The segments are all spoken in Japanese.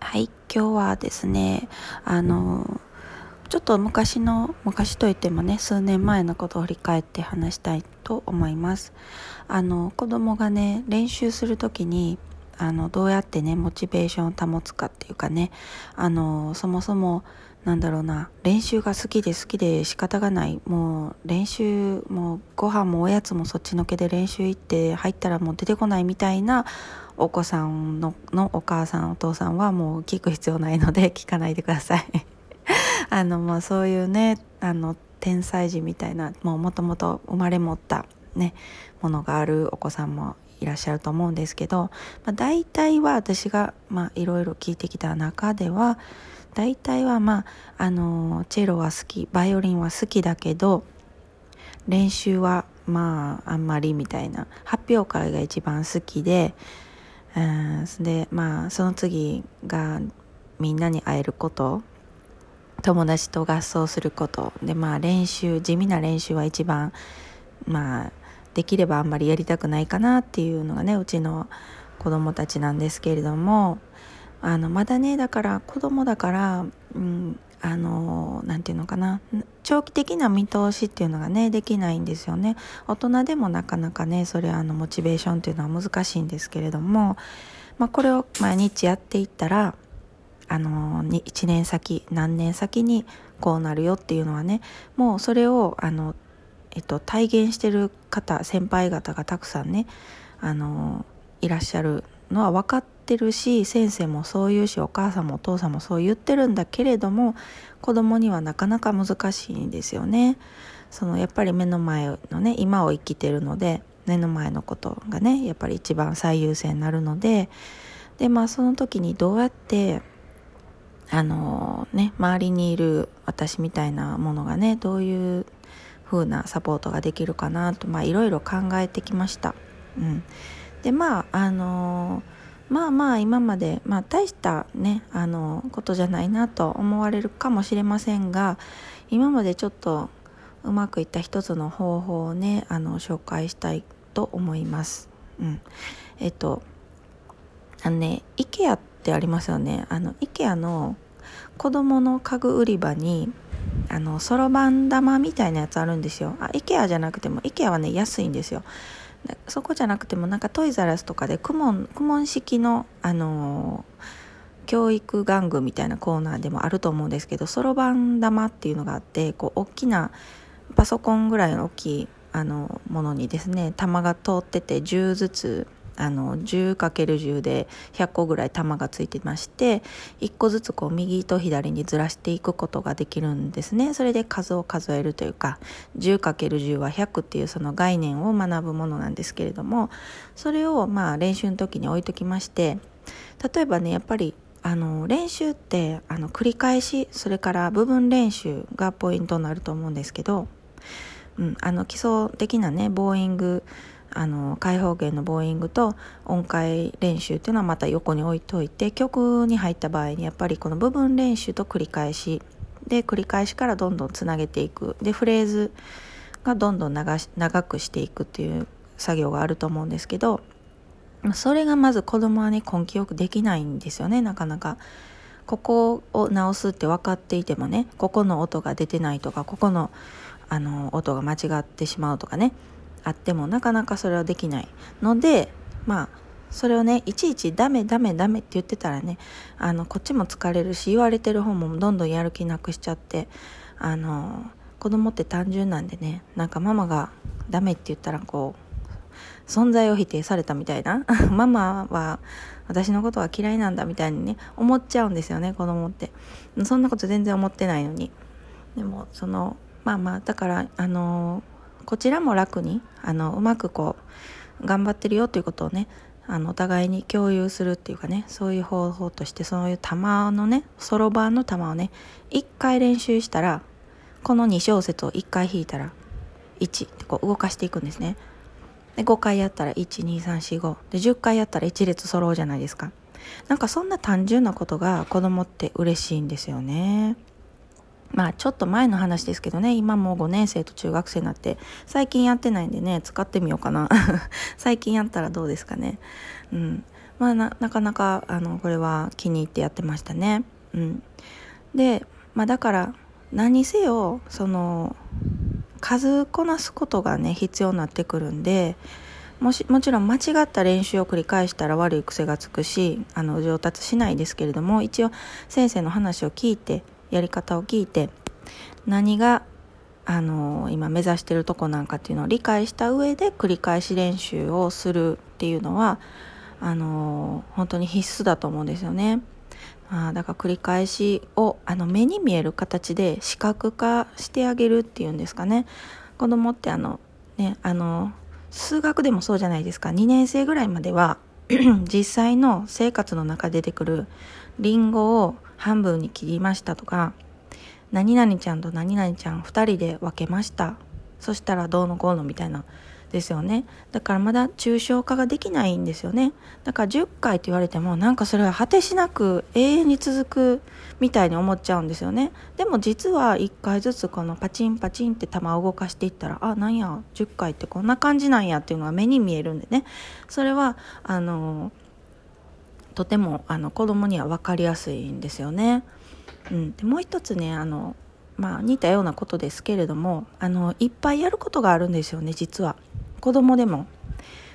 はい、今日はですね、あの、ちょっと昔の、昔といってもね、数年前のことを振り返って話したいと思います。あの、子供がね、練習するときに、あの、どうやってね、モチベーションを保つかっていうかね、あの、そもそも、なんだろうな、練習が好きで好きで仕方がない。もう練習、もうご飯もおやつもそっちのけで練習行って入ったらもう出てこないみたいなお子さんののお母さんお父さんはもう聞く必要ないので 聞かないでください あのまあそういうねあの天才児みたいなもうもともと生まれ持ったねものがあるお子さんもいらっしゃると思うんですけど、まあ、大体は私がいろいろ聞いてきた中では大体はまああのチェロは好きバイオリンは好きだけど練習はまああんまりみたいな発表会が一番好きでうんでまあその次がみんなに会えること友達と合奏することでまあ練習地味な練習は一番まあできればあんまりやりたくないかなっていうのがねうちの子供たちなんですけれどもあのまだねだから子供だから、うん、あの何て言うのかな長期的な見通しっていうのがねできないんですよね。大人でもなかなかねそれあのモチベーションっていうのは難しいんですけれども、まあ、これを毎日やっていったらあの1年先何年先にこうなるよっていうのはねもうそれをあの、えっと、体現してる方先輩方がたくさんねあのいらっしゃるのは分かってるし先生もそう言うしお母さんもお父さんもそう言ってるんだけれども子供にはなかなか難しいんですよね。そのやっぱり目の前のね今を生きてるので目の前のことがねやっぱり一番最優先になるのででまあその時にどうやってあのね周りにいる私みたいなものがねどういう風なサポートができるかなとまあいろいろ考えてきました。うん、でまああのまあまあ今まで、まあ、大したねあのことじゃないなと思われるかもしれませんが今までちょっとうまくいった一つの方法をねあの紹介したいと思います。うん、えっとあのね IKEA ってありますよね。あの IKEA の子供の家具売り場にあのそろばん玉みたいなやつあるんですよ。あ IKEA じゃなくても IKEA はね安いんですよ。そこじゃなくてもなんかトイザラスとかでクモンクモン式のあのー、教育玩具みたいなコーナーでもあると思うんですけどそろばん玉っていうのがあってこう大きなパソコンぐらいの大きいあのものにですね玉が通ってて10ずつあの 10×10 で100個ぐらい玉がついてまして1個ずつこう右と左にずらしていくことができるんですね。それで数を数えるというか 10×10 は100っていうその概念を学ぶものなんですけれどもそれをまあ練習の時に置いときまして例えばねやっぱりあの練習ってあの繰り返しそれから部分練習がポイントになると思うんですけど、うん、あの基礎的なねボーイングあの開放弦のボーイングと音階練習っていうのはまた横に置いといて曲に入った場合にやっぱりこの部分練習と繰り返しで繰り返しからどんどんつなげていくでフレーズがどんどん長長くしていくっていう作業があると思うんですけどそれがまず子供はね根気よくできないんですよねなかなか。ここを直すって分かっていてもねここの音が出てないとかここのあの音が間違ってしまうとかねあってもなかなかそれはできないのでまあそれをねいちいちダメダメダメって言ってたらねあのこっちも疲れるし言われてる方もどんどんやる気なくしちゃってあの子供って単純なんでねなんかママがダメって言ったらこう存在を否定されたみたいな ママは私のことは嫌いなんだみたいにね思っちゃうんですよね子供って。そんなこと全然思ってないのに。でもそのまあまあだからあのーこちらも楽にあのうまくこう頑張ってるよということをねあのお互いに共有するっていうかねそういう方法としてそういう玉のねそろばんの玉をね1回練習したらこの2小節を1回弾いたら1ってこう動かしていくんですね。で5回やったら12345で10回やったら1列揃うじゃないですか。なんかそんな単純なことが子供って嬉しいんですよね。まあちょっと前の話ですけどね、今もう5年生と中学生になって、最近やってないんでね、使ってみようかな。最近やったらどうですかね。うん。まあなかなかあのこれは気に入ってやってましたね。うん、で、まあ、だから何せよその数こなすことがね必要になってくるんでもしもちろん間違った練習を繰り返したら悪い癖がつくしあの上達しないですけれども一応先生の話を聞いてやり方を聞いて何があの今目指してるとこなんかっていうのを理解した上で繰り返し練習をするっていうのはあの本当に必須だと思うんですよね。あだから繰り返しをあの目に見える形で視覚化してあげるっていうんですかね子供ってあのねあの数学でもそうじゃないですか2年生ぐらいまでは 実際の生活の中で出てくるリンゴを半分に切りましたとか何々ちゃんと何々ちゃん2人で分けました。そしたらどうのこうのみたいなですよね。だからまだ抽象化ができないんですよね。だから10回と言われてもなんかそれは果てしなく永遠に続くみたいに思っちゃうんですよね。でも実は1回ずつこのパチンパチンって球を動かしていったらあなんや10回ってこんな感じなんやっていうのが目に見えるんでね。それはあのとてもあの子供には分かりやすいんですよね。うん、でもう一つねあのまあ似たようなことですけれどもあのいっぱいやることがあるんですよね実は。子供でも。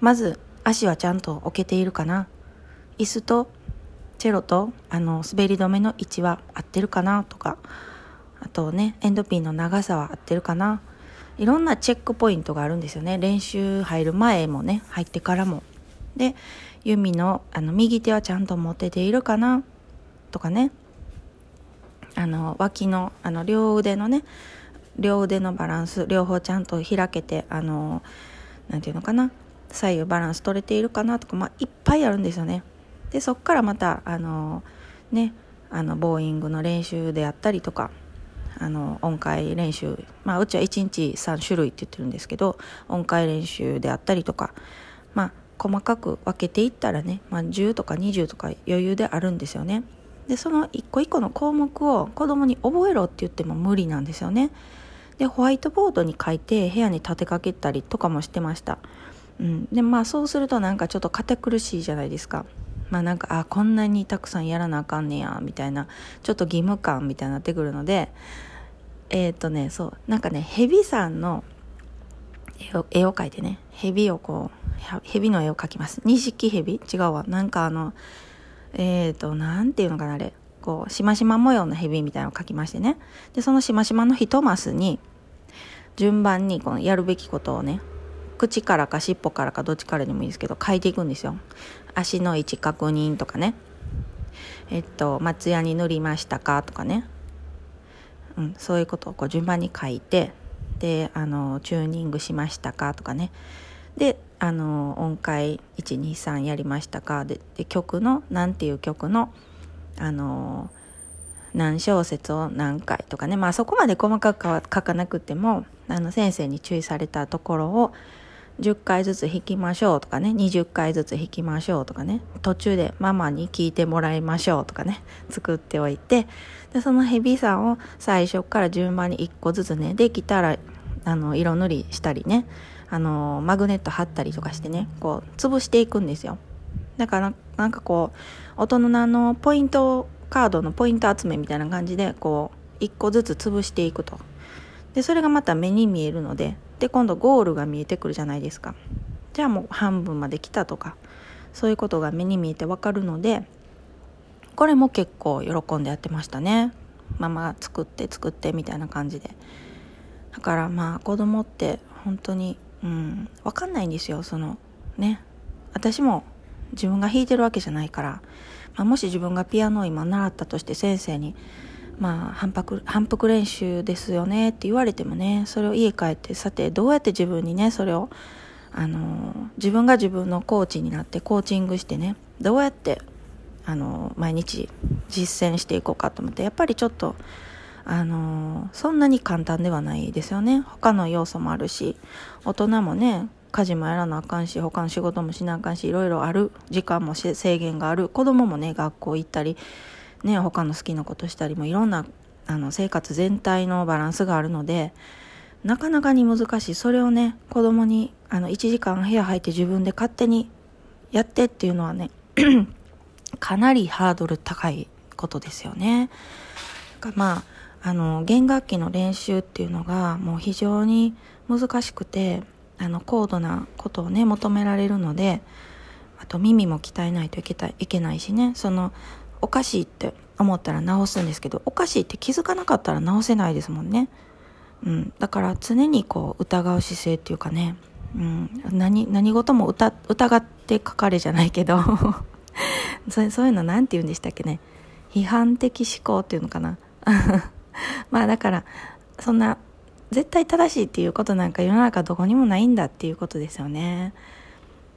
まず足はちゃんと置けているかな。椅子とチェロとあの滑り止めの位置は合ってるかなとか。あとねエンドピンの長さは合ってるかな。いろんなチェックポイントがあるんですよね。練習入る前もね入ってからも。で弓のあの右手はちゃんと持てているかな？とかね。あの脇のあの両腕のね両腕のバランス両方ちゃんと開けてあの何て言うのかな？左右バランス取れているかな？とか、まあ、いっぱいあるんですよね。でそっからまたあのねあのボーイングの練習であったりとかあの音階練習、まあ、うちは1日3種類って言ってるんですけど音階練習であったりとか、まあ、細かく分けていったらね、まあ、10とか20とか余裕であるんですよね。でその一個一個の項目を子供に覚えろって言っても無理なんですよね。でホワイトボードに書いて部屋に立てかけたりとかもしてました、うん、でまあそうするとなんかちょっと堅苦しいじゃないですかまあなんかあこんなにたくさんやらなあかんねやみたいなちょっと義務感みたいになってくるのでえっ、とねそうなんかね蛇さんの絵を絵を描いてね蛇をこう蛇の絵を描きます。錦蛇？違うわ。なんかあのえっ、ー、となんていうのかなあれ。こうしましま模様の蛇みたいなのを描きましてね。でそのしましまの1マスに順番にこのやるべきことをね口からか尻尾からかどっちからでもいいですけど書いていくんですよ。足の位置確認とかね。えっと松屋に塗りましたか？とかね、うん、そういうことをこう順番に書いてであのチューニングしましたかとかね。であの音階123やりましたか。でで曲の何ていう曲のあの何小節を何回とかね。まあそこまで細かく書かなくてもあの先生に注意されたところを10回ずつ弾きましょうとかね20回ずつ弾きましょうとかね途中でママに聞いてもらいましょうとかね作っておいてでそのヘビさんを最初から順番に1個ずつねできたらあの色塗りしたりねあのマグネット貼ったりとかしてねこう潰していくんですよ。だからなんかこう大人のポイントカードのポイント集めみたいな感じでこう1個ずつ潰していくと。でそれがまた目に見えるのでで今度ゴールが見えてくるじゃないですか。じゃあもう半分まで来たとかそういうことが目に見えてわかるのでこれも結構喜んでやってましたね。ママ作って作ってみたいな感じで。だからまあ子供って本当にうん分かんないんですよ。そのね。私も自分が弾いてるわけじゃないから、まあ、もし自分がピアノを今習ったとして先生にまあ反復反復練習ですよねって言われてもねそれを家帰ってさてどうやって自分にねそれをあの自分が自分のコーチになってコーチングしてねどうやってあの毎日実践していこうかと思ってやっぱりちょっとあのそんなに簡単ではないですよね。他の要素もあるし大人もね家事もやらなあかんし他の仕事もしなあかんしいろいろある時間も制限がある子供もね学校行ったりね他の好きなことしたりもいろんなあの生活全体のバランスがあるのでなかなかに難しいそれをね子供にあの1時間部屋入って自分で勝手にやってっていうのはね かなりハードル高いことですよね。かまああの弦楽器の練習っていうのがもう非常に難しくてあの高度なことをね求められるのであと耳も鍛えないといけたいけないしねそのおかしいって思ったら直すんですけどおかしいって気づかなかったら直せないですもんね。うん、だから常にこう疑う姿勢っていうかね、うん、何何事も疑って書かれじゃないけど。そういうの何て言うんでしたっけね。批判的思考っていうのかな。まあだからそんな絶対正しいっていうことなんか世の中どこにもないんだっていうことですよね。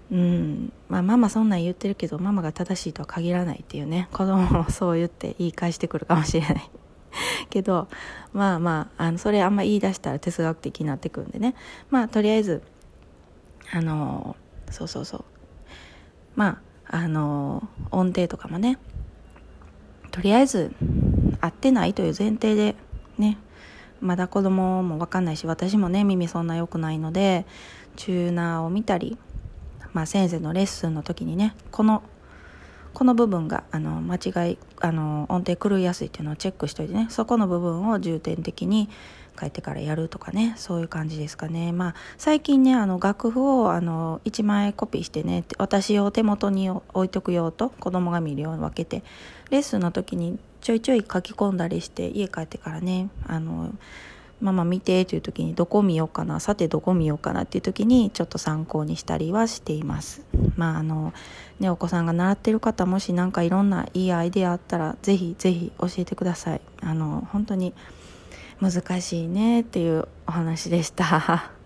うん、まあママそんなん言ってるけどママが正しいとは限らないっていうね。子供もそう言って言い返してくるかもしれない。けどまあまああのそれあんま言い出したら哲学的になってくるんでね。まあとりあえずあのそうそうそう。まああの音程とかもね。とりあえず合ってないという前提でね。まだ子供も分かんないし私もね耳そんな良くないのでチューナーを見たり、まあ、先生のレッスンの時にねこのこの部分があの間違いあの音程狂いやすいっていうのをチェックしといてねそこの部分を重点的に帰ってからやるとかねそういう感じですかね。まあ最近ねあの楽譜をあの1枚コピーしてね私を手元に置いとくようと子供が見るように分けてレッスンの時にちょいちょい書き込んだりして家帰ってからねあのママ見てという時にどこ見ようかなさてどこ見ようかなっていう時にちょっと参考にしたりはしています。まああのねお子さんが習ってる方もし何かいろんないいアイデアあったらぜひぜひ教えてください。あの本当に難しいねっていうお話でした。